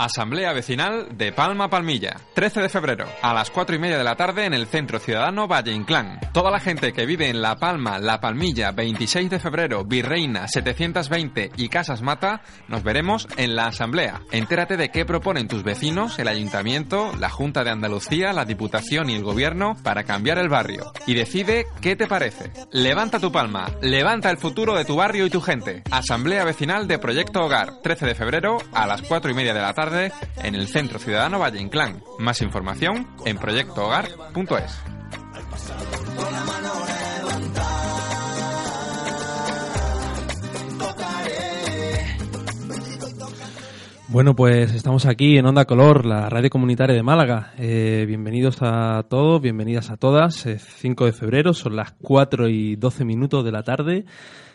Asamblea Vecinal de Palma Palmilla, 13 de febrero, a las 4 y media de la tarde en el Centro Ciudadano Valle Inclán. Toda la gente que vive en La Palma, La Palmilla, 26 de febrero, Virreina, 720 y Casas Mata, nos veremos en la Asamblea. Entérate de qué proponen tus vecinos, el Ayuntamiento, la Junta de Andalucía, la Diputación y el Gobierno para cambiar el barrio. Y decide qué te parece. Levanta tu palma, levanta el futuro de tu barrio y tu gente. Asamblea Vecinal de Proyecto Hogar, 13 de febrero, a las 4 y media de la tarde en el Centro Ciudadano Valle Inclán. Más información en proyectohogar.es. Bueno, pues estamos aquí en Onda Color, la radio comunitaria de Málaga. Eh, bienvenidos a todos, bienvenidas a todas. Es 5 de febrero, son las 4 y 12 minutos de la tarde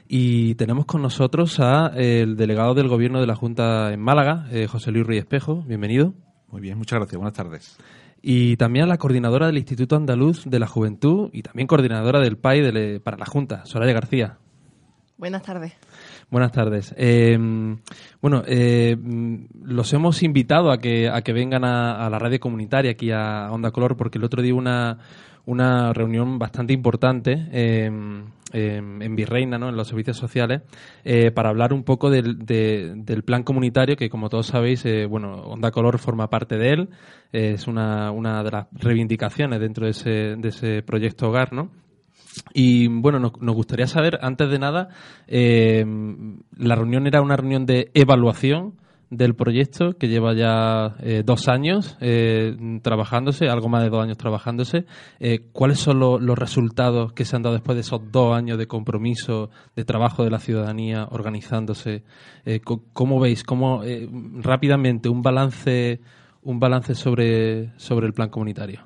y tenemos con nosotros a el delegado del Gobierno de la Junta en Málaga, eh, José Luis Ruiz Espejo. Bienvenido. Muy bien, muchas gracias. Buenas tardes. Y también a la coordinadora del Instituto Andaluz de la Juventud y también coordinadora del PAI de le- para la Junta, Soraya García. Buenas tardes. Buenas tardes. Eh, bueno, eh, mm, los hemos invitado a que, a que vengan a, a la radio comunitaria, aquí a Onda Color, porque el otro día una, una reunión bastante importante eh, en, en Virreina, ¿no? en los servicios sociales, eh, para hablar un poco del, de- del plan comunitario, que como todos sabéis, eh, bueno, Onda Color forma parte de él, eh, es una, una de las reivindicaciones dentro de ese, de ese proyecto Hogar, ¿no? Y bueno, nos, gustaría saber, antes de nada, eh, la reunión era una reunión de evaluación del proyecto que lleva ya eh, dos años eh, trabajándose, algo más de dos años trabajándose. Eh, ¿Cuáles son lo- los resultados que se han dado después de esos dos años de compromiso, de trabajo de la ciudadanía organizándose? ¿Cómo veis? ¿Cómo rápidamente un balance, un balance sobre, sobre el plan comunitario?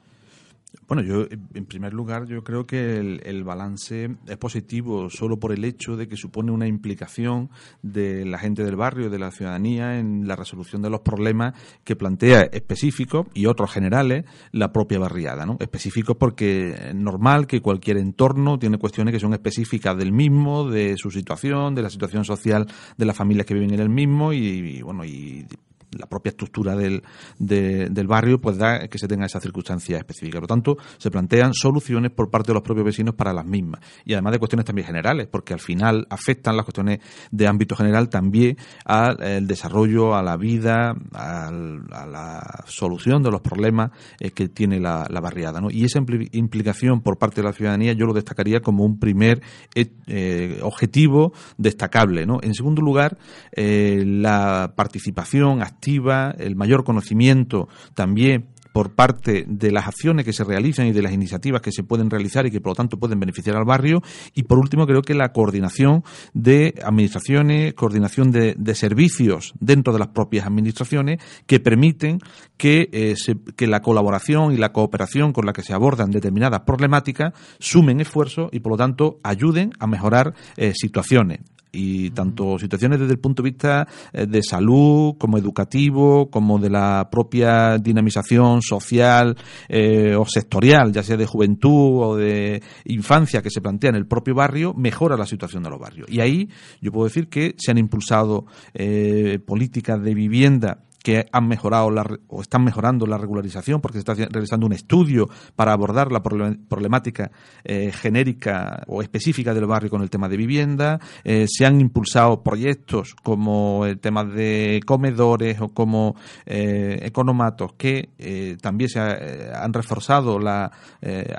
Bueno, yo, en primer lugar, yo creo que el, el balance es positivo solo por el hecho de que supone una implicación de la gente del barrio, de la ciudadanía, en la resolución de los problemas que plantea específicos y otros generales la propia barriada. ¿no? Específicos porque es normal que cualquier entorno tiene cuestiones que son específicas del mismo, de su situación, de la situación social de las familias que viven en el mismo y, y, bueno, y la propia estructura del, de- del barrio pues da que se tenga esa circunstancia específica. Por lo tanto, se plantean soluciones por parte de los propios vecinos para las mismas. Y además de cuestiones también generales, porque al final afectan las cuestiones de ámbito general también al desarrollo, a la vida, al- a la solución de los problemas eh, que tiene la, barriada. ¿no? Y esa impli- implicación por parte de la ciudadanía yo lo destacaría como un primer eh, eh, objetivo destacable. ¿no? En segundo lugar, la participación activa, el mayor conocimiento también por parte de las acciones que se realizan y de las iniciativas que se pueden realizar y que por lo tanto pueden beneficiar al barrio. Y por último, creo que la coordinación de administraciones, coordinación de, servicios dentro de las propias administraciones que permiten que, eh, se- que la colaboración y la cooperación con la que se abordan determinadas problemáticas sumen esfuerzos y por lo tanto ayuden a mejorar eh, situaciones y tanto situaciones desde el punto de vista eh, de salud como educativo como de la propia dinamización social eh, o sectorial ya sea de juventud o de infancia que se plantea en el propio barrio mejora la situación de los barrios. Y ahí yo puedo decir que se han impulsado eh, políticas de vivienda que han mejorado la, o están mejorando la regularización porque se está realizando un estudio para abordar la problem- problemática eh, genérica o específica del barrio con el tema de vivienda. Eh, se han impulsado proyectos como el tema de comedores o como eh, economatos que también se ha- han reforzado la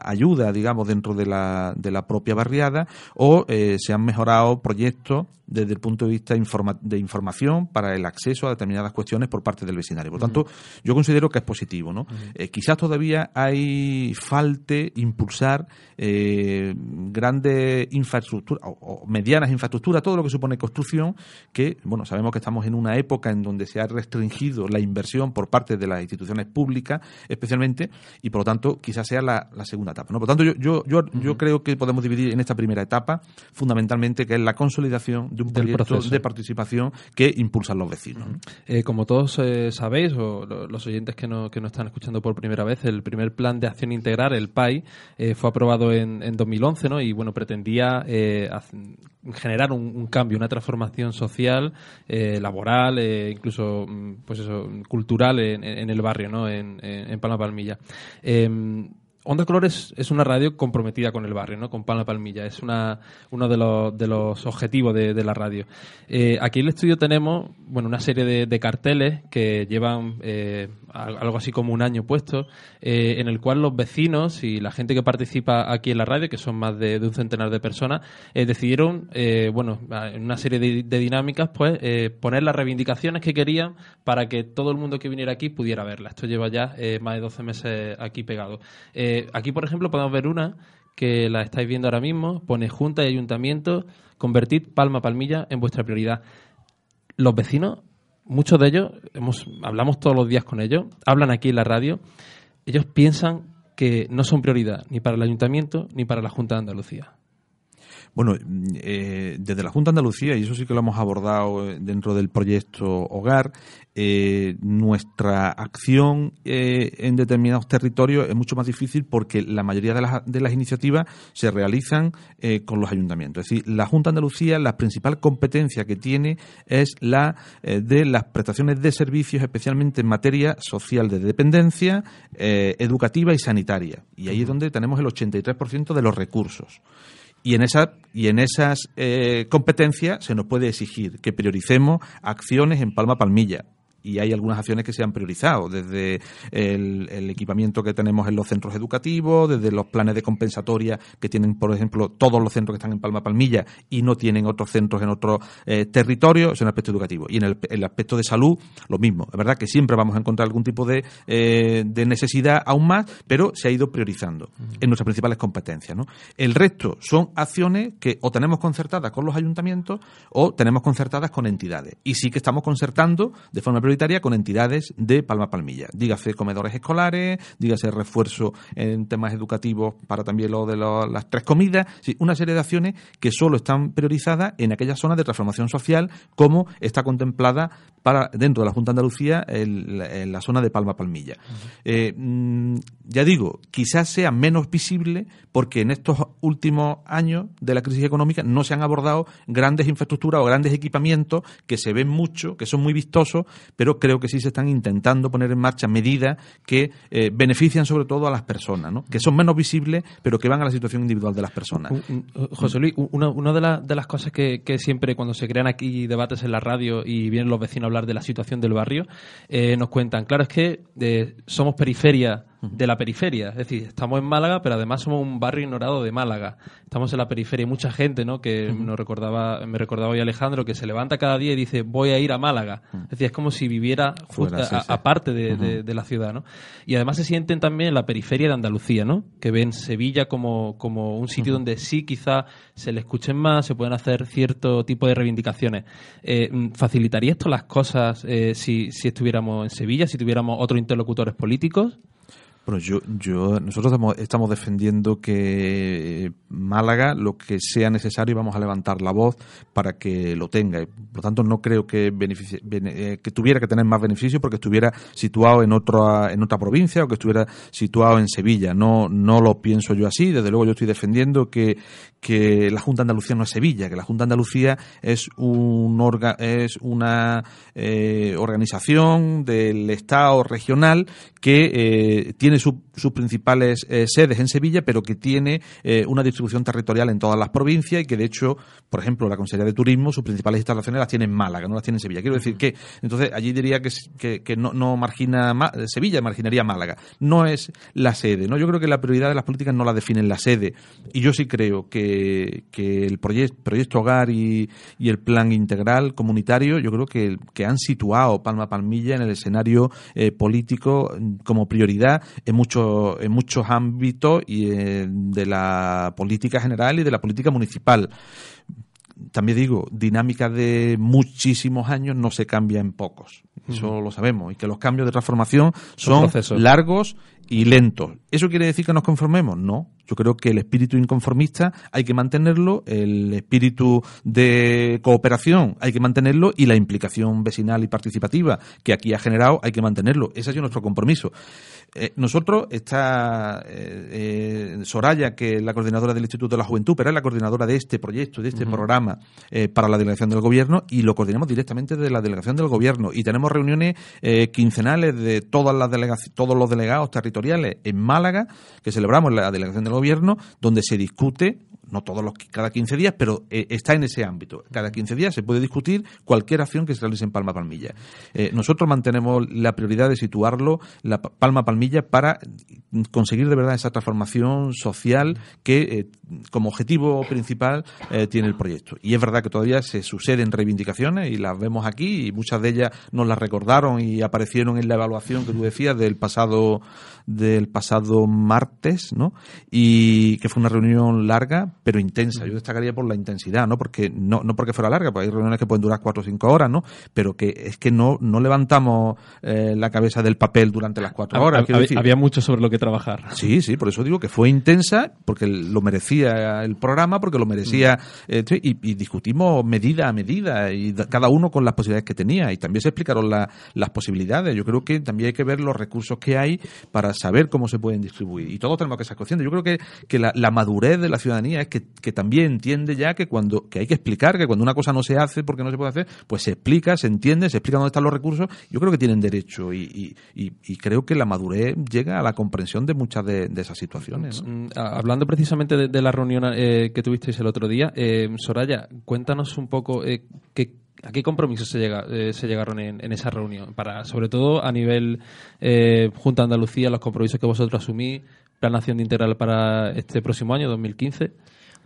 ayuda, digamos, dentro de la, de la propia barriada o se han mejorado proyectos desde el punto de vista informa- de información para el acceso a determinadas cuestiones por parte del vecindario. Por tanto, yo considero que es positivo. ¿no? Eh, quizás todavía hay falte impulsar eh, grandes infraestructuras o, o medianas infraestructuras, todo lo que supone construcción, que bueno sabemos que estamos en una época en donde se ha restringido la inversión por parte de las instituciones públicas, especialmente, y por lo tanto quizás sea la, la segunda etapa. ¿no? Por lo tanto, yo, yo, yo, yo creo que podemos dividir en esta primera etapa fundamentalmente que es la consolidación de un Del proyecto proceso. de participación que impulsan los vecinos. ¿no? Eh, como todos eh, sabéis, o lo- los oyentes que no, que no están escuchando por primera vez, el primer plan de acción integral, el PAI, eh, fue aprobado en, en 2011 ¿no? y bueno, pretendía generar un, un cambio, una transformación social, laboral, incluso mm, pues eso, cultural en, en el barrio, ¿no? en, en- en Palma Palmilla. Onda Color es, es una radio comprometida con el barrio, ¿no? con Palma Palmilla. Es una, uno de los, de los objetivos de, la radio. Eh, aquí en el estudio tenemos bueno, una serie de, de carteles que llevan eh, al- algo así como un año puesto, eh, en el cual los vecinos y la gente que participa aquí en la radio, que son más de, un centenar de personas, eh, decidieron, bueno, en una serie de, dinámicas, pues poner las reivindicaciones que querían para que todo el mundo que viniera aquí pudiera verlas. Esto lleva ya más de 12 meses aquí pegado. Aquí, por ejemplo, podemos ver una que la estáis viendo ahora mismo, pone Junta y Ayuntamiento, convertid Palma Palmilla en vuestra prioridad. Los vecinos, muchos de ellos, hemos, hablamos todos los días con ellos, hablan aquí en la radio, ellos piensan que no son prioridad ni para el Ayuntamiento ni para la Junta de Andalucía. Bueno, eh, desde la Junta de Andalucía, y eso sí que lo hemos abordado eh, dentro del proyecto Hogar, eh, nuestra acción eh, en determinados territorios es mucho más difícil porque la mayoría de las, de las iniciativas se realizan eh, con los ayuntamientos. Es decir, la Junta de Andalucía, la principal competencia que tiene es la eh, de las prestaciones de servicios, especialmente en materia social de dependencia, eh, educativa y sanitaria. Y ahí es donde tenemos el 83% de los recursos. Y en, esa, y en esas eh, competencias se nos puede exigir que prioricemos acciones en Palma Palmilla. Y hay algunas acciones que se han priorizado, desde el, el equipamiento que tenemos en los centros educativos, desde los planes de compensatoria que tienen, por ejemplo, todos los centros que están en Palma Palmilla y no tienen otros centros en otros eh, territorios, es un aspecto educativo. Y en el, el aspecto de salud, lo mismo. Es verdad que siempre vamos a encontrar algún tipo de, eh, de necesidad aún más, pero se ha ido priorizando en nuestras principales competencias. ¿no? El resto son acciones que o tenemos concertadas con los ayuntamientos o tenemos concertadas con entidades. Y sí que estamos concertando de forma prioritaria con entidades de Palma Palmilla. Dígase comedores escolares, dígase refuerzo en temas educativos para también lo de las tres comidas. Una serie de acciones que solo están priorizadas en aquellas zonas de transformación social como está contemplada para dentro de la Junta de Andalucía en la, en la zona de Palma Palmilla. Eh, mm, ya digo, quizás sea menos visible porque en estos últimos años de la crisis económica no se han abordado grandes infraestructuras o grandes equipamientos que se ven mucho, que son muy vistosos, pero creo que sí se están intentando poner en marcha medidas que eh, benefician sobre todo a las personas, ¿no? que son menos visibles, pero que van a la situación individual de las personas. Un- José Luis, una, una de, la- de las cosas que, que siempre cuando se crean aquí debates en la radio y vienen los vecinos hablar de la situación del barrio, eh, nos cuentan, claro, es que eh, somos periferia de la periferia, es decir, estamos en Málaga, pero además somos un barrio ignorado de Málaga. Estamos en la periferia y mucha gente, ¿no? Que nos recordaba, me recordaba hoy Alejandro, que se levanta cada día y dice, voy a ir a Málaga. Es decir, es como si viviera Fuera, sí, sí. aparte de, de- de la ciudad, ¿no? Y además se sienten también en la periferia de Andalucía, ¿no? Que ven Sevilla como, como un sitio donde sí quizá se le escuchen más, se pueden hacer cierto tipo de reivindicaciones. Eh, mm, ¿Facilitaría esto las cosas eh, si, si estuviéramos en Sevilla, si tuviéramos otros interlocutores políticos? Bueno, yo, yo, nosotros estamos, defendiendo que Málaga, lo que sea necesario, vamos a levantar la voz para que lo tenga. Por lo tanto, no creo que, eh, que tuviera que tener más beneficio porque estuviera situado en otra, en otra provincia o que estuviera situado en Sevilla. No, no lo pienso yo así. Desde luego, yo estoy defendiendo que, que la Junta de Andalucía no es Sevilla, que la Junta de Andalucía es, un orga, es una eh, organización del Estado regional que eh, tiene su- sus principales eh, sedes en Sevilla, pero que tiene eh, una distribución territorial en todas las provincias y que, de hecho, por ejemplo, la Consejería de Turismo, sus principales instalaciones las tiene en Málaga, no las tiene en Sevilla. Quiero decir que, entonces, allí diría que, que, no, no margina Ma- Sevilla, marginaría Málaga. No es la sede, ¿no? Yo creo que la prioridad de las políticas no la definen la sede. Y yo sí creo que, que el proyecto, proyecto Hogar y, y el plan integral comunitario, yo creo que, que han situado Palma Palmilla en el escenario eh, político mm, como prioridad en muchos, en muchos ámbitos y de la política general y de la política municipal también digo, dinámica de muchísimos años no se cambia en pocos. Eso lo sabemos. Y que los cambios de transformación Son son largos y lentos. ¿Eso quiere decir que nos conformemos? No. Yo creo que el espíritu inconformista hay que mantenerlo, el espíritu de cooperación hay que mantenerlo y la implicación vecinal y participativa que aquí ha generado hay que mantenerlo. Ese ha sido nuestro compromiso. Eh, nosotros, está eh, eh, Soraya, que es la coordinadora del Instituto de la Juventud, pero es la coordinadora de este proyecto, de este programa eh, para la delegación del gobierno y lo coordinamos directamente de la delegación del gobierno. Y tenemos reuniones eh, quincenales de todas las todos los delegados territoriales en Málaga, que celebramos la delegación del gobierno, donde se discute no todos los cada 15 días, pero eh, está en ese ámbito. Cada 15 días se puede discutir cualquier acción que se realice en Palma Palmilla. Eh, nosotros mantenemos la prioridad de situarlo, la Pa- Palma Palmilla, para conseguir de verdad esa transformación social que eh, como objetivo principal tiene el proyecto. Y es verdad que todavía se suceden reivindicaciones y las vemos aquí y muchas de ellas nos las recordaron y aparecieron en la evaluación que tú decías del pasado del pasado martes, ¿no? Y que fue una reunión larga, pero intensa. Yo destacaría por la intensidad, ¿no? Porque no, no porque fuera larga, porque hay reuniones que pueden durar cuatro o cinco horas, ¿no? Pero que es que no, no levantamos eh, la cabeza del papel durante las cuatro horas. Decir. había mucho sobre lo que trabajar. Sí, sí, por eso digo que fue intensa, porque lo merecía el programa, porque lo merecía, eh, y, y discutimos medida a medida, y da- cada uno con las posibilidades que tenía, y también se explicaron la- las posibilidades. Yo creo que también hay que ver los recursos que hay para saber cómo se pueden distribuir. Y todos tenemos que ser conscientes. Yo creo que, que la, la madurez de la ciudadanía es que, que también entiende ya que cuando que hay que explicar que cuando una cosa no se hace porque no se puede hacer, pues se explica, se entiende, se explica dónde están los recursos. Yo creo que tienen derecho y, y- creo que la madurez llega a la comprensión de muchas de, de esas situaciones. Mm, Hablando precisamente de, la reunión eh, que tuvisteis el otro día, eh, Soraya, cuéntanos un poco eh, qué, a qué compromisos se, llega, eh, se llegaron en, esa reunión, para sobre todo a nivel eh, Junta Andalucía, los compromisos que vosotros asumís, Plan Nación Integral para este próximo año, 2015.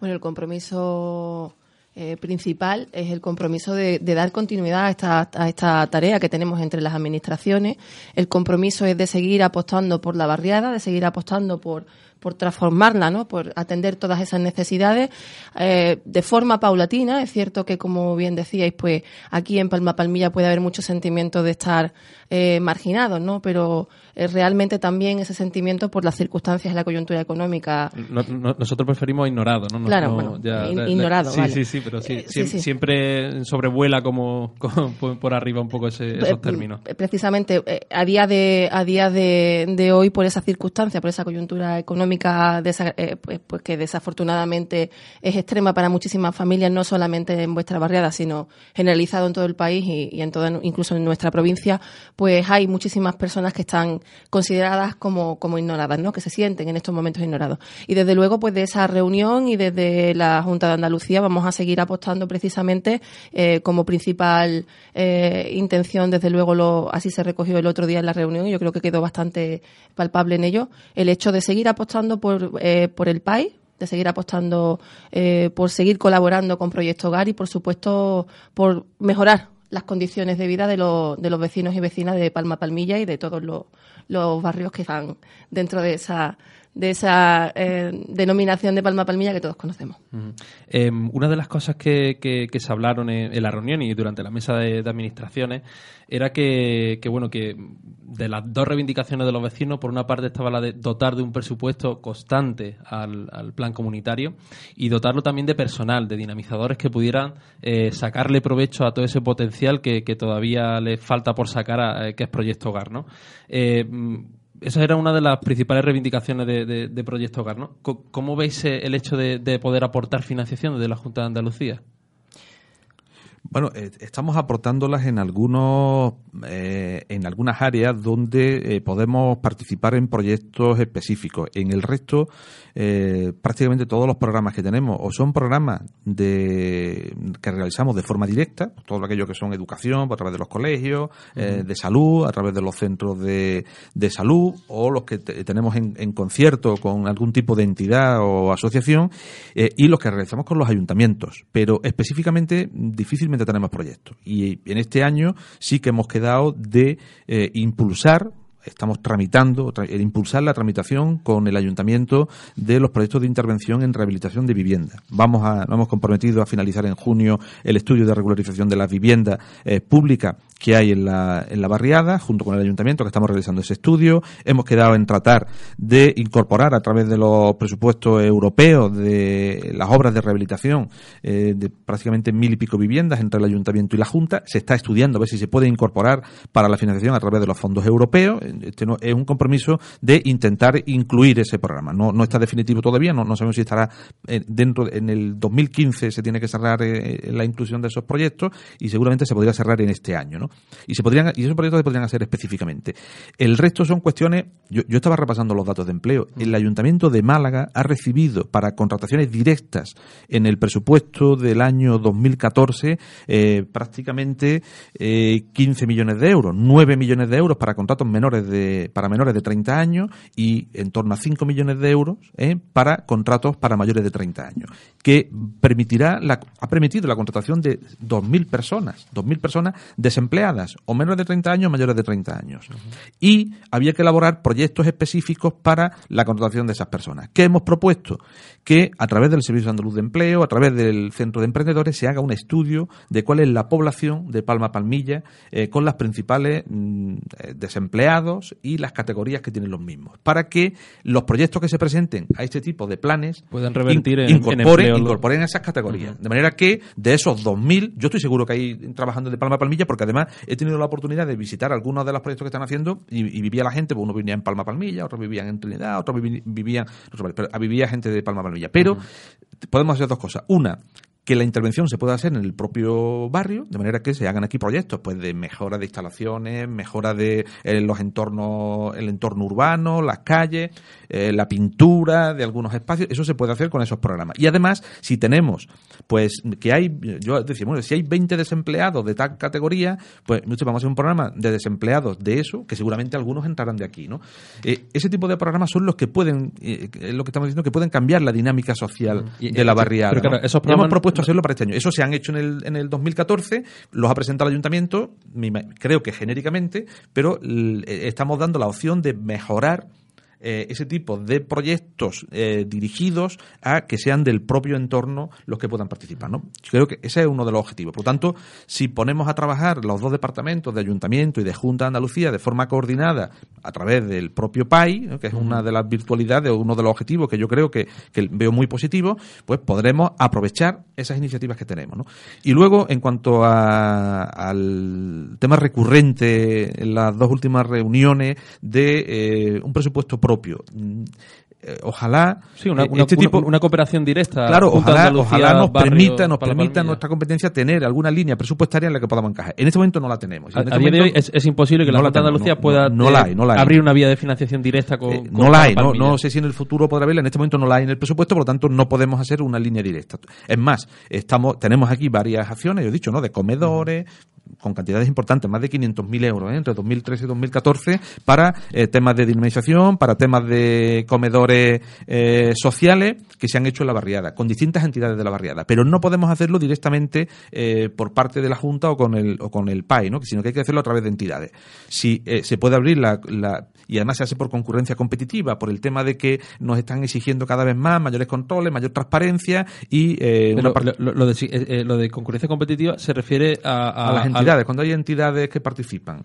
Bueno, el compromiso eh, principal es el compromiso de, dar continuidad a esta, a esta tarea que tenemos entre las administraciones. El compromiso es de seguir apostando por la barriada, de seguir apostando por por transformarla, ¿no? por atender todas esas necesidades eh, de forma paulatina. Es cierto que, como bien decíais, pues aquí en Palma Palmilla puede haber mucho sentimiento de estar eh, marginados, ¿no? pero eh, realmente también ese sentimiento por las circunstancias de la coyuntura económica No- no- nosotros preferimos ignorado, ¿no? No- Claro, no, bueno, in- la- ignorado, Sí, vale. sí, sí, pero sí, Eh, sí, siem- sí. siempre sobrevuela como, como por, arriba un poco ese- esos Eh, términos. Precisamente a día de a día de, de hoy por esa circunstancia, por esa coyuntura económica eh, pues, pues que desafortunadamente es extrema para muchísimas familias, no solamente en vuestra barriada, sino generalizado en todo el país y, y en toda, incluso en nuestra provincia, pues hay muchísimas personas que están consideradas como, como ignoradas, ¿no? que se sienten en estos momentos ignorados. Y desde luego, pues de esa reunión y desde la Junta de Andalucía vamos a seguir apostando precisamente eh, como principal eh, intención, desde luego lo, así se recogió el otro día en la reunión y yo creo que quedó bastante palpable en ello, el hecho de seguir apostando por, eh, por el país de seguir apostando eh, por seguir colaborando con Proyecto Hogar y, por supuesto, por mejorar las condiciones de vida de, los de los vecinos y vecinas de Palma Palmilla y de todos los, los barrios que están dentro de esa de esa eh, denominación de Palma Palmilla que todos conocemos. Eh, una de las cosas que, que- se hablaron en, la reunión y durante la mesa de, administraciones era que, que, bueno que de las dos reivindicaciones de los vecinos, por una parte estaba la de dotar de un presupuesto constante al, al plan comunitario y dotarlo también de personal, de dinamizadores que pudieran eh, sacarle provecho a todo ese potencial que, todavía le falta por sacar, a, eh, que es Proyecto Hogar, ¿no? Esa era una de las principales reivindicaciones de, de- Proyecto Hogar, ¿no? ¿Cómo veis eh, el hecho de, de poder aportar financiación desde la Junta de Andalucía? Bueno, eh, estamos aportándolas en algunos, eh, en algunas áreas donde eh, podemos participar en proyectos específicos. En el resto, prácticamente todos los programas que tenemos o son programas de que realizamos de forma directa, todo aquello que son educación a través de los colegios, de salud a través de los centros de, de salud o los que te- tenemos en, en concierto con algún tipo de entidad o asociación y los que realizamos con los ayuntamientos. Pero específicamente difícilmente tenemos proyectos. Y en este año sí que hemos quedado de eh, impulsar estamos tramitando, tra- el impulsar la tramitación con el ayuntamiento de los proyectos de intervención en rehabilitación de vivienda. Vamos a, nos hemos comprometido a finalizar en junio el estudio de regularización de las viviendas eh, públicas que hay en la, en la barriada, junto con el ayuntamiento que estamos realizando ese estudio. Hemos quedado en tratar de incorporar a través de los presupuestos europeos de las obras de rehabilitación eh, de prácticamente mil y pico viviendas entre el ayuntamiento y la Junta. Se está estudiando a ver si se puede incorporar para la financiación a través de los fondos europeos. Este no- es un compromiso de intentar incluir ese programa. No, no está definitivo todavía, no, no sabemos si estará eh, dentro, en el 2015 se tiene que cerrar eh, la inclusión de esos proyectos y seguramente se podría cerrar en este año. Y se podrían, y esos proyectos se podrían hacer específicamente. El resto son cuestiones, yo, yo estaba repasando los datos de empleo. El Ayuntamiento de Málaga ha recibido para contrataciones directas en el presupuesto del año 2014 eh, prácticamente eh, 15 millones de euros, 9 millones de euros para contratos menores de, para menores de 30 años y en torno a 5 millones de euros eh, para contratos para mayores de 30 años, que permitirá la, ha permitido la contratación de 2.000 personas, 2.000 personas desempleadas o menores de 30 años mayores de 30 años. Y había que elaborar proyectos específicos para la contratación de esas personas. ¿Qué hemos propuesto? Que a través del Servicio Andaluz de Empleo, a través del Centro de Emprendedores, se haga un estudio de cuál es la población de Palma Palmilla eh, con las principales mm, desempleados y las categorías que tienen los mismos. Para que los proyectos que se presenten a este tipo de planes Puedan revertir en incorporen, incorporen esas categorías. De manera que de esos 2.000, yo estoy seguro que hay trabajando de Palma Palmilla, porque además he tenido la oportunidad de visitar algunos de los proyectos que están haciendo y, y vivía la gente, pues uno vivía en Palma Palmilla, otros vivían en Trinidad, otros vivían, pero vivía gente de Palma Palmilla. Pero podemos hacer dos cosas. Una, que la intervención se pueda hacer en el propio barrio, de manera que se hagan aquí proyectos pues de mejora de instalaciones, mejora de eh, los entornos, el entorno urbano, las calles, eh, la pintura de algunos espacios, eso se puede hacer con esos programas. Y además, si tenemos, pues que hay, yo decía, bueno, si hay 20 desempleados de tal categoría, pues mucho, vamos a hacer un programa de desempleados de eso, que seguramente algunos entrarán de aquí, ¿no? Eh, ese tipo de programas son los que pueden, es lo que estamos diciendo, que pueden cambiar la dinámica social Y- de la barriada. pero claro, ¿no? esos hacerlo para este año. Eso se han hecho en el, en el 2014, los ha presentado el ayuntamiento, creo que genéricamente, pero eh, estamos dando la opción de mejorar eh, ese tipo de proyectos eh, dirigidos a que sean del propio entorno los que puedan participar. ¿no? Yo creo que ese es uno de los objetivos. Por lo tanto, si ponemos a trabajar los dos departamentos de Ayuntamiento y de Junta de Andalucía de forma coordinada a través del propio PAI, ¿no? que es una de las virtualidades o uno de los objetivos que yo creo que, que veo muy positivo, pues podremos aprovechar esas iniciativas que tenemos. ¿no? Y luego, en cuanto a- al tema recurrente en las dos últimas reuniones de eh, un presupuesto propio. Mm, eh, Ojalá Sí, una, eh, una- este tipo, una cooperación directa. Claro, ojalá, Andalucía, ojalá nos barrio, permita, nos permita nuestra competencia tener alguna línea presupuestaria en la que podamos encajar. En este momento no la tenemos. A, este a día de hoy es, es imposible que la no la Junta de Andalucía no, pueda no, la eh, hay, no la abrir una vía de financiación directa con. Eh, con no la hay, no, sé si en el futuro podrá haberla, en este momento no la hay en el presupuesto, por lo tanto no podemos hacer una línea directa. Es más, estamos, tenemos aquí varias acciones, yo he dicho, ¿no? De comedores, con cantidades importantes, más de 500.000 euros, ¿eh? entre 2013 y 2014, para eh, temas de dinamización, para temas de comedores eh, sociales que se han hecho en la barriada, con distintas entidades de la barriada. Pero no podemos hacerlo directamente eh, por parte de la Junta o con el, o con el PAI, ¿no? sino que hay que hacerlo a través de entidades. Si eh, se puede abrir la, la- y además se hace por concurrencia competitiva, por el tema de que nos están exigiendo cada vez más mayores controles, mayor transparencia y eh, una lo, lo de, lo de concurrencia competitiva se refiere a, a- a las a- cuando hay entidades que participan.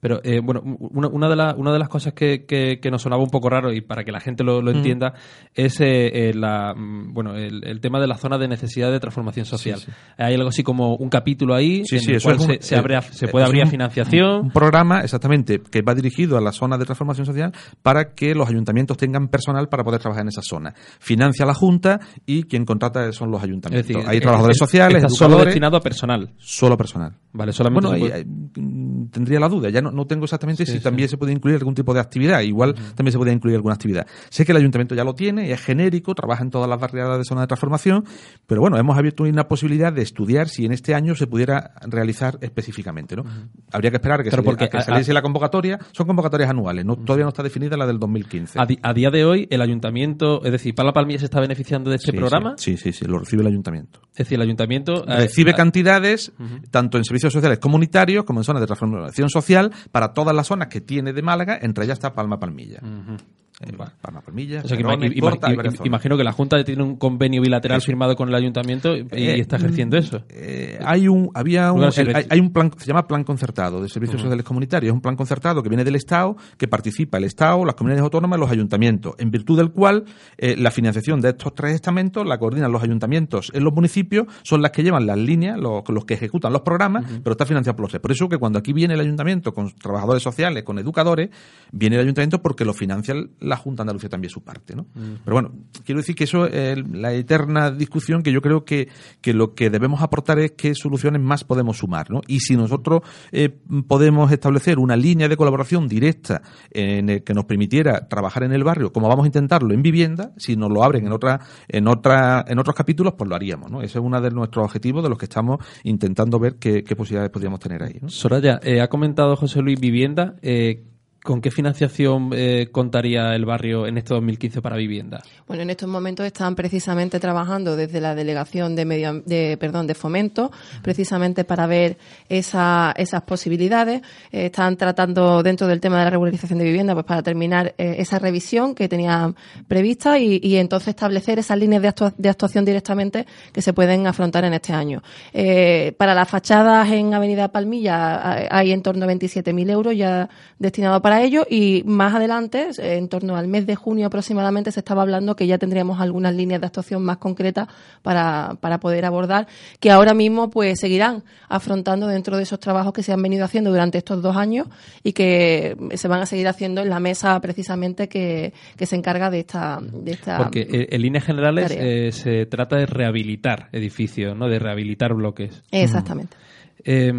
Pero eh, bueno, una, una de la- una de las cosas que, que- que nos sonaba un poco raro y para que la gente lo, lo entienda es eh, eh, la, mm, bueno, el, el tema de la zona de necesidad de transformación social. Hay algo así como un capítulo ahí Sí, en el cual un- se, eh, abre a- se eh, puede abrir a financiación. Un programa, exactamente, que va dirigido a la zona de transformación social para que los ayuntamientos tengan personal para poder trabajar en esa zona. Financia la Junta y quien contrata son los es ayuntamientos. decir, Hay eh, trabajadores es- sociales, está solo destinado a personal. solo personal. Vale, solamente Bueno, eh, tendría la duda. Ya no, no tengo exactamente Sí, si sí. también se puede incluir algún tipo de actividad. Igual también se puede incluir alguna actividad. Sé que el ayuntamiento ya lo tiene, es genérico, trabaja en todas las barriadas de zona de transformación, pero bueno, hemos abierto una posibilidad de estudiar si en este año se pudiera realizar específicamente. ¿no? Habría que esperar a que, Claro, sali- porque a que a- saliese la convocatoria. Son convocatorias anuales, no, todavía no está definida la del 2015. a, di- a día de hoy, el ayuntamiento, es decir, Palma Palmilla se está beneficiando de este Sí, programa. Sí, sí, sí, lo recibe el ayuntamiento. Es decir, el ayuntamiento eh, Recibe cantidades, tanto en servicios sociales comunitarios como en zonas de transformación social, para todas las zonas que tiene de Málaga, entre ellas está Palma Palmilla. Eh, Vale. Palma Palmilla, O sea, que ima- Porta ima- imagino que la Junta tiene un convenio bilateral firmado con el ayuntamiento y, y Eh, está ejerciendo eso. Eh, hay un había un, el- hay, un plan se llama plan concertado de servicios sociales comunitarios. Es un plan concertado que viene del Estado que participa el Estado las comunidades autónomas los ayuntamientos en virtud del cual eh, la financiación de estos tres estamentos la coordinan los ayuntamientos en los municipios son las que llevan las líneas los, los que ejecutan los programas pero está financiado por los tres. Por eso que cuando aquí viene el ayuntamiento con trabajadores sociales con educadores viene el ayuntamiento porque lo financia la Junta de Andalucía también su parte ¿no? pero bueno quiero decir que eso es la eterna discusión que yo creo que, que lo que debemos aportar es qué soluciones más podemos sumar, ¿no? Y si nosotros eh, podemos establecer una línea de colaboración directa en el que nos permitiera trabajar en el barrio, como vamos a intentarlo en vivienda, si nos lo abren en otra, en otra, en otros capítulos, pues lo haríamos, ¿no? Ese es uno de nuestros objetivos de los que estamos intentando ver qué, qué posibilidades podríamos tener ahí, ¿no? Soraya, eh, ha comentado José Luis Vivienda. eh, ¿Con qué financiación eh, contaría el barrio en este 2015 para vivienda? Bueno, en estos momentos están precisamente trabajando desde la delegación de medio, de, perdón, de fomento, precisamente para ver esa, esas posibilidades. Eh, están tratando dentro del tema de la regularización de vivienda, pues para terminar eh, esa revisión que tenían prevista y, y entonces establecer esas líneas de, actua- de actuación directamente que se pueden afrontar en este año. Para las fachadas en Avenida Palmilla ha- hay en torno a 27.000 euros ya destinados para ello y más adelante, en torno al mes de junio aproximadamente, se estaba hablando que ya tendríamos algunas líneas de actuación más concretas para, para poder abordar, que ahora mismo pues seguirán afrontando dentro de esos trabajos que se han venido haciendo durante estos dos años y que se van a seguir haciendo en la mesa precisamente que, que se encarga de esta, de esta Porque eh, en líneas generales eh, se trata de rehabilitar edificios, ¿no? De rehabilitar bloques. Exactamente. Eh,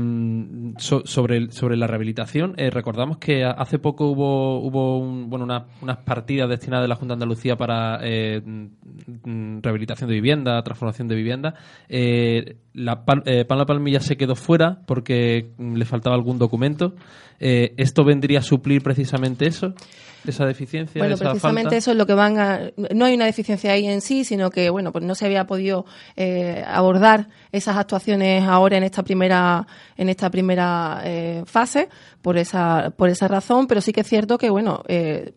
so- sobre, sobre la rehabilitación, eh, recordamos que hace poco hubo, hubo un- bueno, una- unas partidas destinadas de la Junta de Andalucía para eh, mm, rehabilitación de vivienda, transformación de vivienda. Eh, la Pal- eh, Palma Palmilla se quedó fuera porque mm, le faltaba algún documento. Eh, ¿Esto vendría a suplir precisamente eso? ¿Esa deficiencia? Bueno, esa precisamente falta? eso es lo que van a. No hay una deficiencia ahí en sí, sino que, bueno, pues no se había podido eh, abordar esas actuaciones ahora en esta primera en esta primera eh, fase por esa por esa razón, pero sí que es cierto que, bueno. Eh,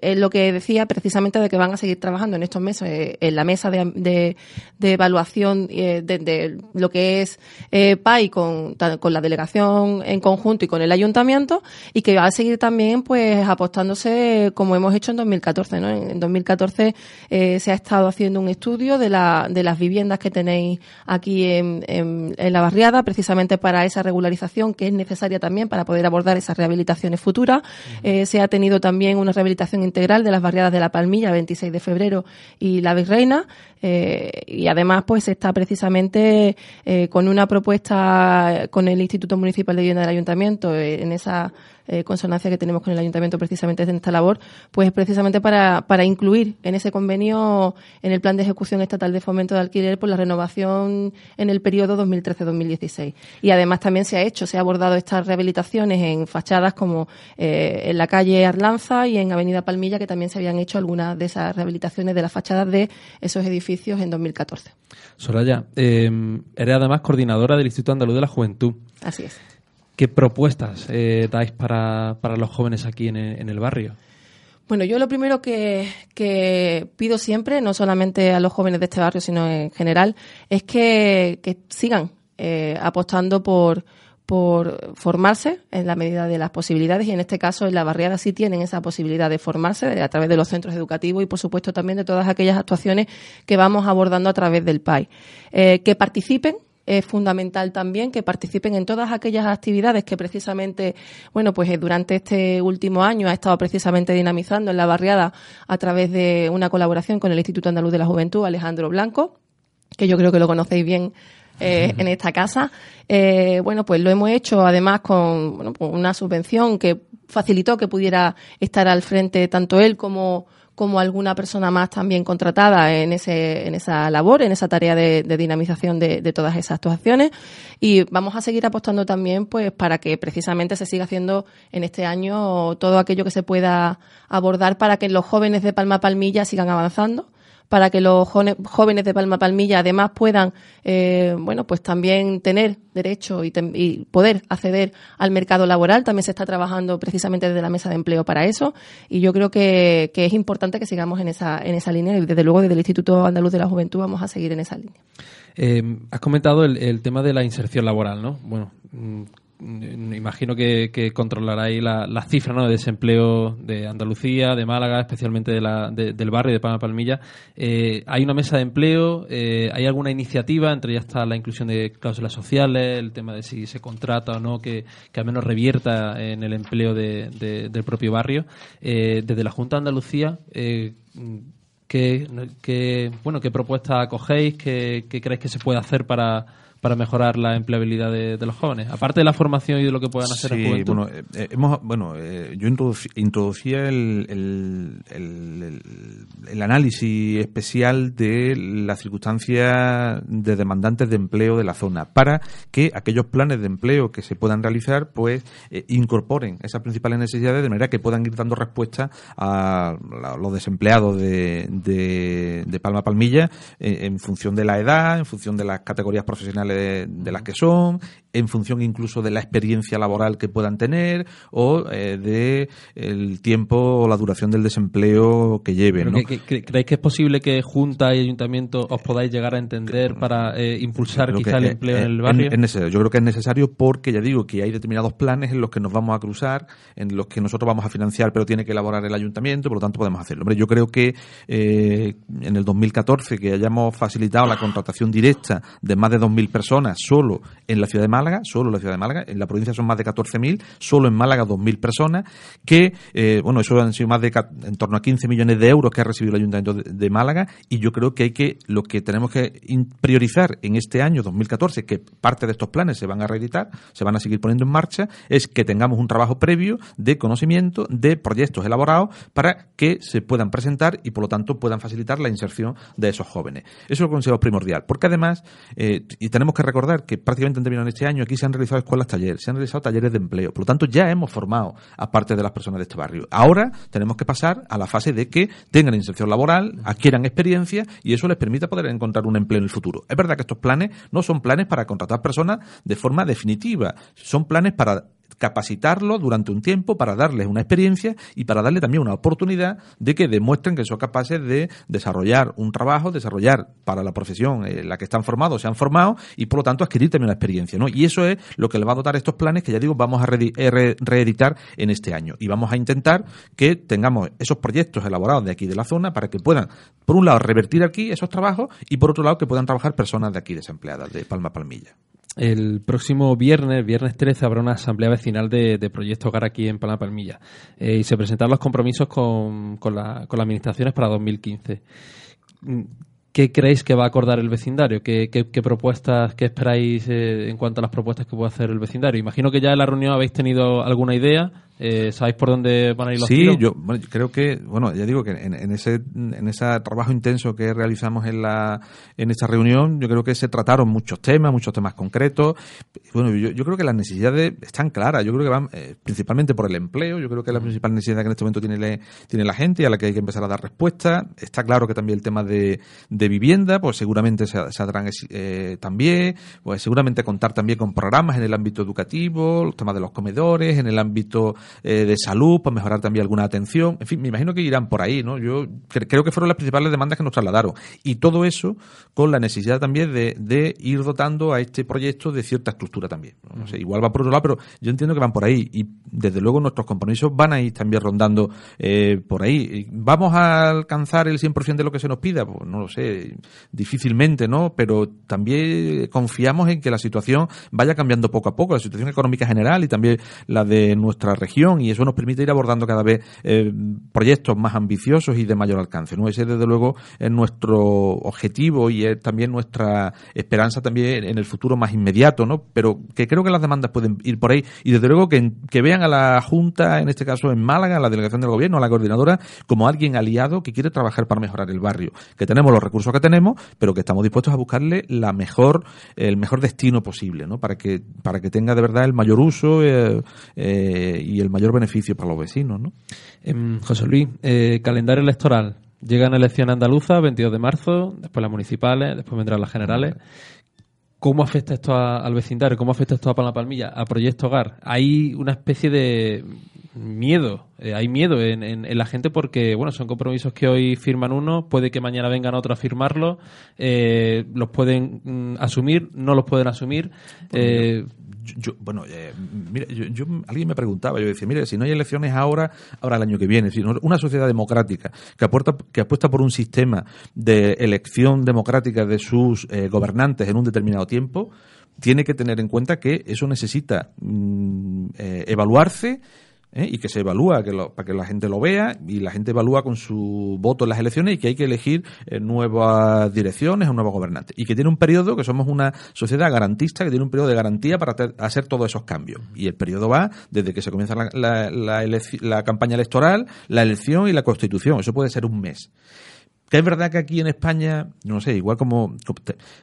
es lo que decía precisamente de que van a seguir trabajando en estos meses eh, en la mesa de, de- de evaluación eh, de, de lo que es eh, PAI con, con la delegación en conjunto y con el ayuntamiento y que va a seguir también pues apostándose como hemos hecho en 2014. ¿no? En, en 2014 eh, se ha estado haciendo un estudio de, la, de las viviendas que tenéis aquí en, en- en la barriada precisamente para esa regularización que es necesaria también para poder abordar esas rehabilitaciones futuras. Eh, se ha tenido también una rehabilitación integral de las barriadas de la Palmilla, 26 de febrero, y la Virreina. eh, y además, pues está precisamente eh, con una propuesta con el Instituto Municipal de Vivienda del Ayuntamiento, eh, en esa eh, consonancia que tenemos con el Ayuntamiento precisamente en esta labor, pues precisamente para, para incluir en ese convenio, en el Plan de Ejecución Estatal de Fomento de Alquiler, por la renovación en el periodo 2013-2016. Y además también se ha hecho, se ha abordado estas rehabilitaciones en fachadas como eh, en la calle Arlanza y en Avenida Palmilla, que también se habían hecho algunas de esas rehabilitaciones de las fachadas de esos edificios en 2014. Soraya, eh, eres además coordinadora del Instituto Andaluz de la Juventud. Así es. ¿Qué propuestas eh, dais para, para los jóvenes aquí en en el barrio? Bueno, yo lo primero que, que pido siempre, no solamente a los jóvenes de este barrio, sino en general, es que, que sigan eh, apostando por, por formarse en la medida de las posibilidades y en este caso en la barriada sí tienen esa posibilidad de formarse a través de los centros educativos y por supuesto también de todas aquellas actuaciones que vamos abordando a través del PAI. Eh, que participen es fundamental también que participen en todas aquellas actividades que precisamente, bueno, pues eh, durante este último año ha estado precisamente dinamizando en la barriada a través de una colaboración con el Instituto Andaluz de la Juventud, Alejandro Blanco, que yo creo que lo conocéis bien eh, en esta casa. Eh, bueno, pues lo hemos hecho además con, bueno, con una subvención que facilitó que pudiera estar al frente tanto él como como alguna persona más también contratada en ese en esa labor, en esa tarea de, dinamización de, de todas esas actuaciones. Y vamos a seguir apostando también pues para que precisamente se siga haciendo en este año todo aquello que se pueda abordar para que los jóvenes de Palma Palmilla sigan avanzando para que los jóvenes de Palma Palmilla además puedan, eh, bueno, pues también tener derecho y, tem- y poder acceder al mercado laboral. También se está trabajando precisamente desde la mesa de empleo para eso y yo creo que, es importante que sigamos en esa, en esa línea y desde luego desde el Instituto Andaluz de la Juventud vamos a seguir en esa línea. Eh, has comentado el, el tema de la inserción laboral, ¿no? Bueno, mm, imagino que, que controlaráis la- las cifras ¿no? de desempleo de Andalucía, de Málaga, especialmente de la- de- del barrio de Palma Palmilla. Eh, ¿Hay una mesa de empleo? Eh, ¿Hay alguna iniciativa? Entre ellas está la inclusión de cláusulas sociales, el tema de si se contrata o no, que, al menos revierta en el empleo de- del propio barrio. Eh, desde la Junta de Andalucía, eh, ¿Qué, qué- bueno, ¿Qué propuesta acogéis? ¿Qué, qué creéis que se puede hacer para, para mejorar la empleabilidad de, de los jóvenes? Aparte de la formación y de lo que puedan hacer en Sí, juventud. bueno, eh, eh, hemos, bueno eh, yo introducí- introducía el, el, el- análisis especial de la circunstancia de demandantes de empleo de la zona para que aquellos planes de empleo que se puedan realizar pues eh, incorporen esas principales necesidades de manera que puedan ir dando respuesta a los desempleados de, de, de Palma Palmilla eh, en función de la edad, en función de las categorías profesionales de, de las que son, en función incluso de la experiencia laboral que puedan tener o eh, de el tiempo o la duración del desempleo que lleven. ¿no? que- que- ¿Creéis que es posible que Junta y Ayuntamiento os podáis llegar a entender para eh, impulsar quizá que el empleo en el barrio? es- es necesario. Yo creo que es necesario porque ya digo que hay determinados planes en los que nos vamos a cruzar, en los que nosotros vamos a financiar, pero tiene que elaborar el ayuntamiento, por lo tanto podemos hacerlo. Hombre, yo creo que eh, en el 2014 que hayamos facilitado la contratación directa de más de 2.000 personas solo en la ciudad de Málaga, solo en la ciudad de Málaga, en la provincia son más de 14.000, solo en Málaga 2.000 personas, que, eh, bueno, eso han sido más de en torno a 15 millones de euros que ha recibido el ayuntamiento de, Málaga y yo creo que hay que, lo que tenemos que priorizar en este año 2014, que parte de estos planes se van a reeditar, se van a seguir poniendo en marcha, es que tengamos un trabajo previo de conocimiento de proyectos elaborados para que se puedan presentar y por lo tanto puedan facilitar la inserción de esos jóvenes. Eso lo considero primordial, porque además, eh, y tenemos que recordar que prácticamente en términos de este año aquí se han realizado escuelas talleres, se han realizado talleres de empleo, por lo tanto ya hemos formado a parte de las personas de este barrio. Ahora tenemos que pasar a la fase de que tengan inserción laboral, adquieran experiencia y eso les permita poder encontrar un empleo en el futuro. Es verdad que estos planes no son planes para contratar personas de forma definitiva, son planes para capacitarlos durante un tiempo para darles una experiencia y para darle también una oportunidad de que demuestren que son capaces de desarrollar un trabajo, desarrollar para la profesión en la que están formados, se han formado y por lo tanto adquirir también la experiencia. ¿no? Y eso es lo que le va a dotar estos planes que ya digo vamos a reedi- re- reeditar en este año y vamos a intentar que tengamos esos proyectos elaborados de aquí de la zona para que puedan, por un lado, revertir aquí esos trabajos y por otro lado que puedan trabajar personas de aquí desempleadas, de Palma Palmilla. El próximo viernes, viernes 13, habrá una asamblea vecinal de, Proyecto Hogar aquí en Palma Palmilla Eh, y se presentarán los compromisos con, con, la- con las administraciones para 2015. Mm, ¿Qué creéis que va a acordar el vecindario? ¿Qué, qué- qué propuestas, qué esperáis eh, en cuanto a las propuestas que puede hacer el vecindario? Imagino que ya en la reunión habéis tenido alguna idea. Eh, ¿Sabéis por dónde van a ir los Sí, tiros? yo, bueno, creo que, bueno, ya digo que en, en ese en ese trabajo intenso que realizamos en la en esta reunión, yo creo que se trataron muchos temas, muchos temas concretos. Bueno, yo, yo creo que las necesidades están claras. Yo creo que van eh, principalmente por el empleo. Yo creo que es la principal necesidad que en este momento tiene, le- tiene la gente y a la que hay que empezar a dar respuesta. Está claro que también el tema de, de vivienda, pues seguramente se, se harán eh, también. Pues seguramente contar también con programas en el ámbito educativo, los temas de los comedores, en el ámbito eh, de salud, para mejorar también alguna atención. En fin, me imagino que irán por ahí, ¿no? Yo cre- creo que fueron las principales demandas que nos trasladaron. Y todo eso con la necesidad también de, de ir dotando a este proyecto de cierta estructura también. ¿no? No sé, igual va por otro lado, pero yo entiendo que van por ahí. Y desde luego nuestros compromisos van a ir también rondando eh, por ahí. ¿Vamos a alcanzar el 100% de lo que se nos pida? Pues no lo sé, difícilmente, ¿no? Pero también confiamos en que la situación vaya cambiando poco a poco, la situación económica general y también la de nuestra región, y eso nos permite ir abordando cada vez eh, proyectos más ambiciosos y de mayor alcance, ¿no? Ese, desde luego, es nuestro objetivo y es también nuestra esperanza también en el futuro más inmediato, ¿no? Pero que creo que las demandas pueden ir por ahí y desde luego que, que vean a la Junta, en este caso en Málaga, a la delegación del gobierno, a la coordinadora, como alguien aliado que quiere trabajar para mejorar el barrio, que tenemos los recursos que tenemos, pero que estamos dispuestos a buscarle la mejor, el mejor destino posible, ¿no? Para que, para que tenga de verdad el mayor uso eh, eh, y el mayor beneficio para los vecinos, ¿no? Em, José Luis, eh, calendario electoral. Llegan elecciones andaluzas, 22 de marzo, después las municipales, después vendrán las generales. ¿Cómo afecta esto al vecindario? ¿Cómo afecta esto a Palma Palmilla? A Proyecto Hogar. Hay una especie de miedo, eh, hay miedo en, en- en la gente porque, bueno, son compromisos que hoy firman unos, puede que mañana vengan otros a firmarlos, eh, los pueden mm, asumir, no los pueden asumir. eh, Yo, yo- bueno, eh, mira, yo, yo- alguien me preguntaba, yo decía, mire, si no hay elecciones ahora, ahora el año que viene, sino una sociedad democrática que apuesta, que apuesta por un sistema de elección democrática de sus eh, gobernantes en un determinado tiempo, tiene que tener en cuenta que eso necesita mm, evaluarse ¿eh? y que se evalúa que lo- para que la gente lo vea y la gente evalúa con su voto en las elecciones y que hay que elegir eh, nuevas direcciones o nuevos gobernantes y que tiene un periodo que somos una sociedad garantista que tiene un periodo de garantía para hacer- todos esos cambios. Y el periodo va desde que se comienza la, la campaña electoral la elección y la constitución. Eso puede ser un mes que es verdad que aquí en España, no sé, igual como...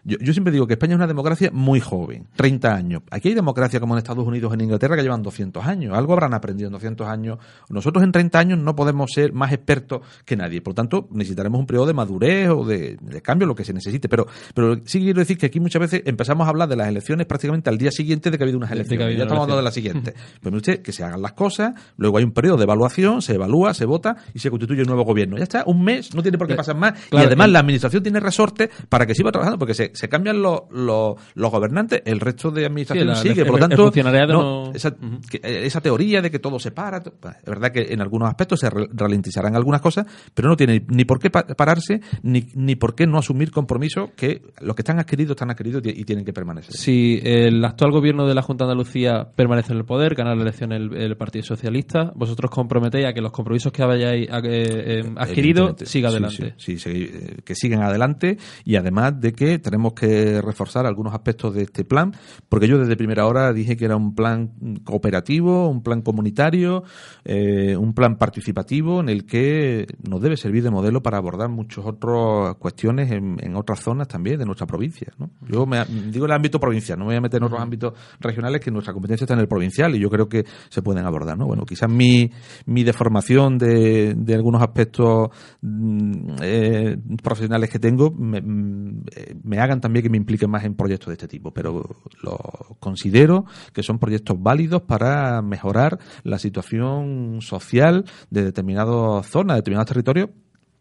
Yo, yo siempre digo que España es una democracia muy joven, 30 años. Aquí hay democracia como en Estados Unidos, en Inglaterra, que llevan 200 años. Algo habrán aprendido en 200 años. Nosotros en 30 años no podemos ser más expertos que nadie. Por tanto, necesitaremos un periodo de madurez o de, de cambio, lo que se necesite. Pero, pero sí quiero decir que aquí muchas veces empezamos a hablar de las elecciones prácticamente al día siguiente de que ha habido unas elecciones. habido Ya estamos hablando de elección. la siguiente. Pues usted, que se hagan las cosas, luego hay un periodo de evaluación, se evalúa, se vota y se constituye un nuevo gobierno. Ya está, un mes, no tiene por qué Eh, más. claro, y además la administración tiene resorte para que siga trabajando, porque se, se cambian los, los, los gobernantes, el resto de administración Sí, la- sigue. el- por lo tanto, funcionariado no, no- esa, Ujú. que- eh, esa teoría de que todo se para, pues, es verdad que en algunos aspectos se ralentizarán algunas cosas, pero no tiene ni por qué pa- pararse, ni, ni por qué no asumir compromisos que los que están adquiridos están adquiridos y, tienen que permanecer. Si el actual gobierno de la Junta de Andalucía permanece en el poder, gana la elección el, el Partido Socialista, vosotros comprometéis a que los compromisos que hayáis eh, eh, adquirido Evidentemente. siga Sí, adelante. Sí, sí, sí, eh, que sigan adelante y además de que tenemos que reforzar algunos aspectos de este plan, porque yo desde primera hora dije que era un plan cooperativo, un plan comunitario, eh, un plan participativo en el que nos debe servir de modelo para abordar muchas otras cuestiones en, en otras zonas también de nuestra provincia. ¿no? Yo me, digo el ámbito provincial, no me voy a meter en otros ámbitos regionales que nuestra competencia está en el provincial y yo creo que se pueden abordar. ¿no? Bueno, quizás mi, mi deformación de, de algunos aspectos mm, eh, profesionales que tengo me, mm, me hagan también que me implique más en proyectos de este tipo, pero lo considero que son proyectos válidos para mejorar la situación social de determinadas zonas, de determinados territorios,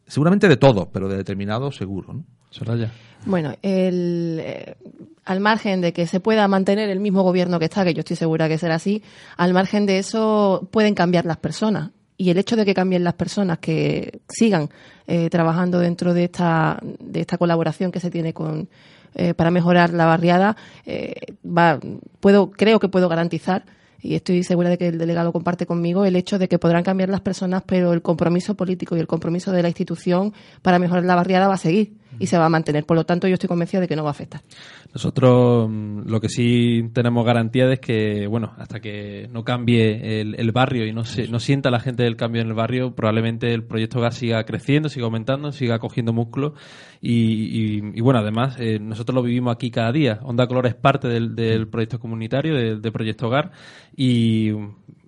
seguramente de todos, pero de determinados seguros. ¿no? Soraya. Bueno, el, eh, al margen de que se pueda mantener el mismo gobierno que está, que yo estoy segura que será así, al margen de eso pueden cambiar las personas. Y el hecho de que cambien las personas, que sigan eh, trabajando dentro de esta, de esta colaboración que se tiene con, eh, para mejorar la barriada, eh, va, puedo, creo que puedo garantizar y estoy segura de que el delegado comparte conmigo el hecho de que podrán cambiar las personas, pero el compromiso político y el compromiso de la institución para mejorar la barriada va a seguir y se va a mantener. Por lo tanto, yo estoy convencida de que no va a afectar. Nosotros mm, lo que sí tenemos garantía es que, bueno, hasta que no cambie el, el barrio y no, se, no sienta la gente del cambio en el barrio, probablemente el proyecto gas siga creciendo, siga aumentando, siga cogiendo músculo y, y- y, bueno, además eh, nosotros lo vivimos aquí cada día. Onda Color es parte del, del proyecto comunitario, del, proyecto Hogar y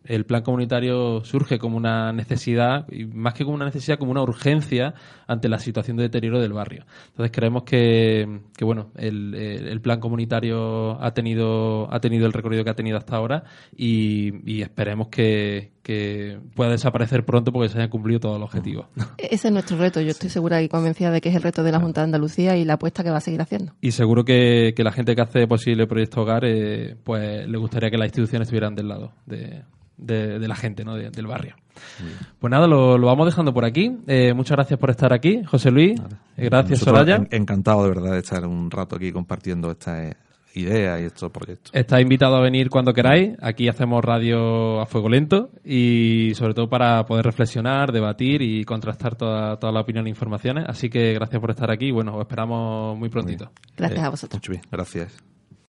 el plan comunitario surge como una necesidad, y más que como una necesidad, como una urgencia ante la situación de deterioro del barrio. Entonces creemos que, que bueno, el, el- el plan comunitario ha tenido, ha tenido el recorrido que ha tenido hasta ahora y, y esperemos que, que pueda desaparecer pronto porque se hayan cumplido todos los objetivos. Ese es nuestro reto. Yo estoy segura y convencida de que es el reto de la Junta de Andalucía y la apuesta que va a seguir haciendo. Y seguro que, que la gente que hace posible el proyecto Hogar, eh, pues le gustaría que las instituciones estuvieran del lado de, de- de la gente, ¿no? De- del barrio. Pues nada, lo, lo vamos dejando por aquí. Eh, muchas gracias por estar aquí, José Luis. Eh, Gracias, Nosotros Soraya. en- Encantado de verdad de estar un rato aquí compartiendo estas eh, ideas y estos proyectos. Está invitado a venir cuando queráis. Aquí hacemos radio a fuego lento y sobre todo para poder reflexionar, debatir y contrastar toda, toda la opinión e informaciones. Así que gracias por estar aquí. Bueno, os esperamos muy prontito. Gracias Eh, a vosotros. Mucho bien, gracias.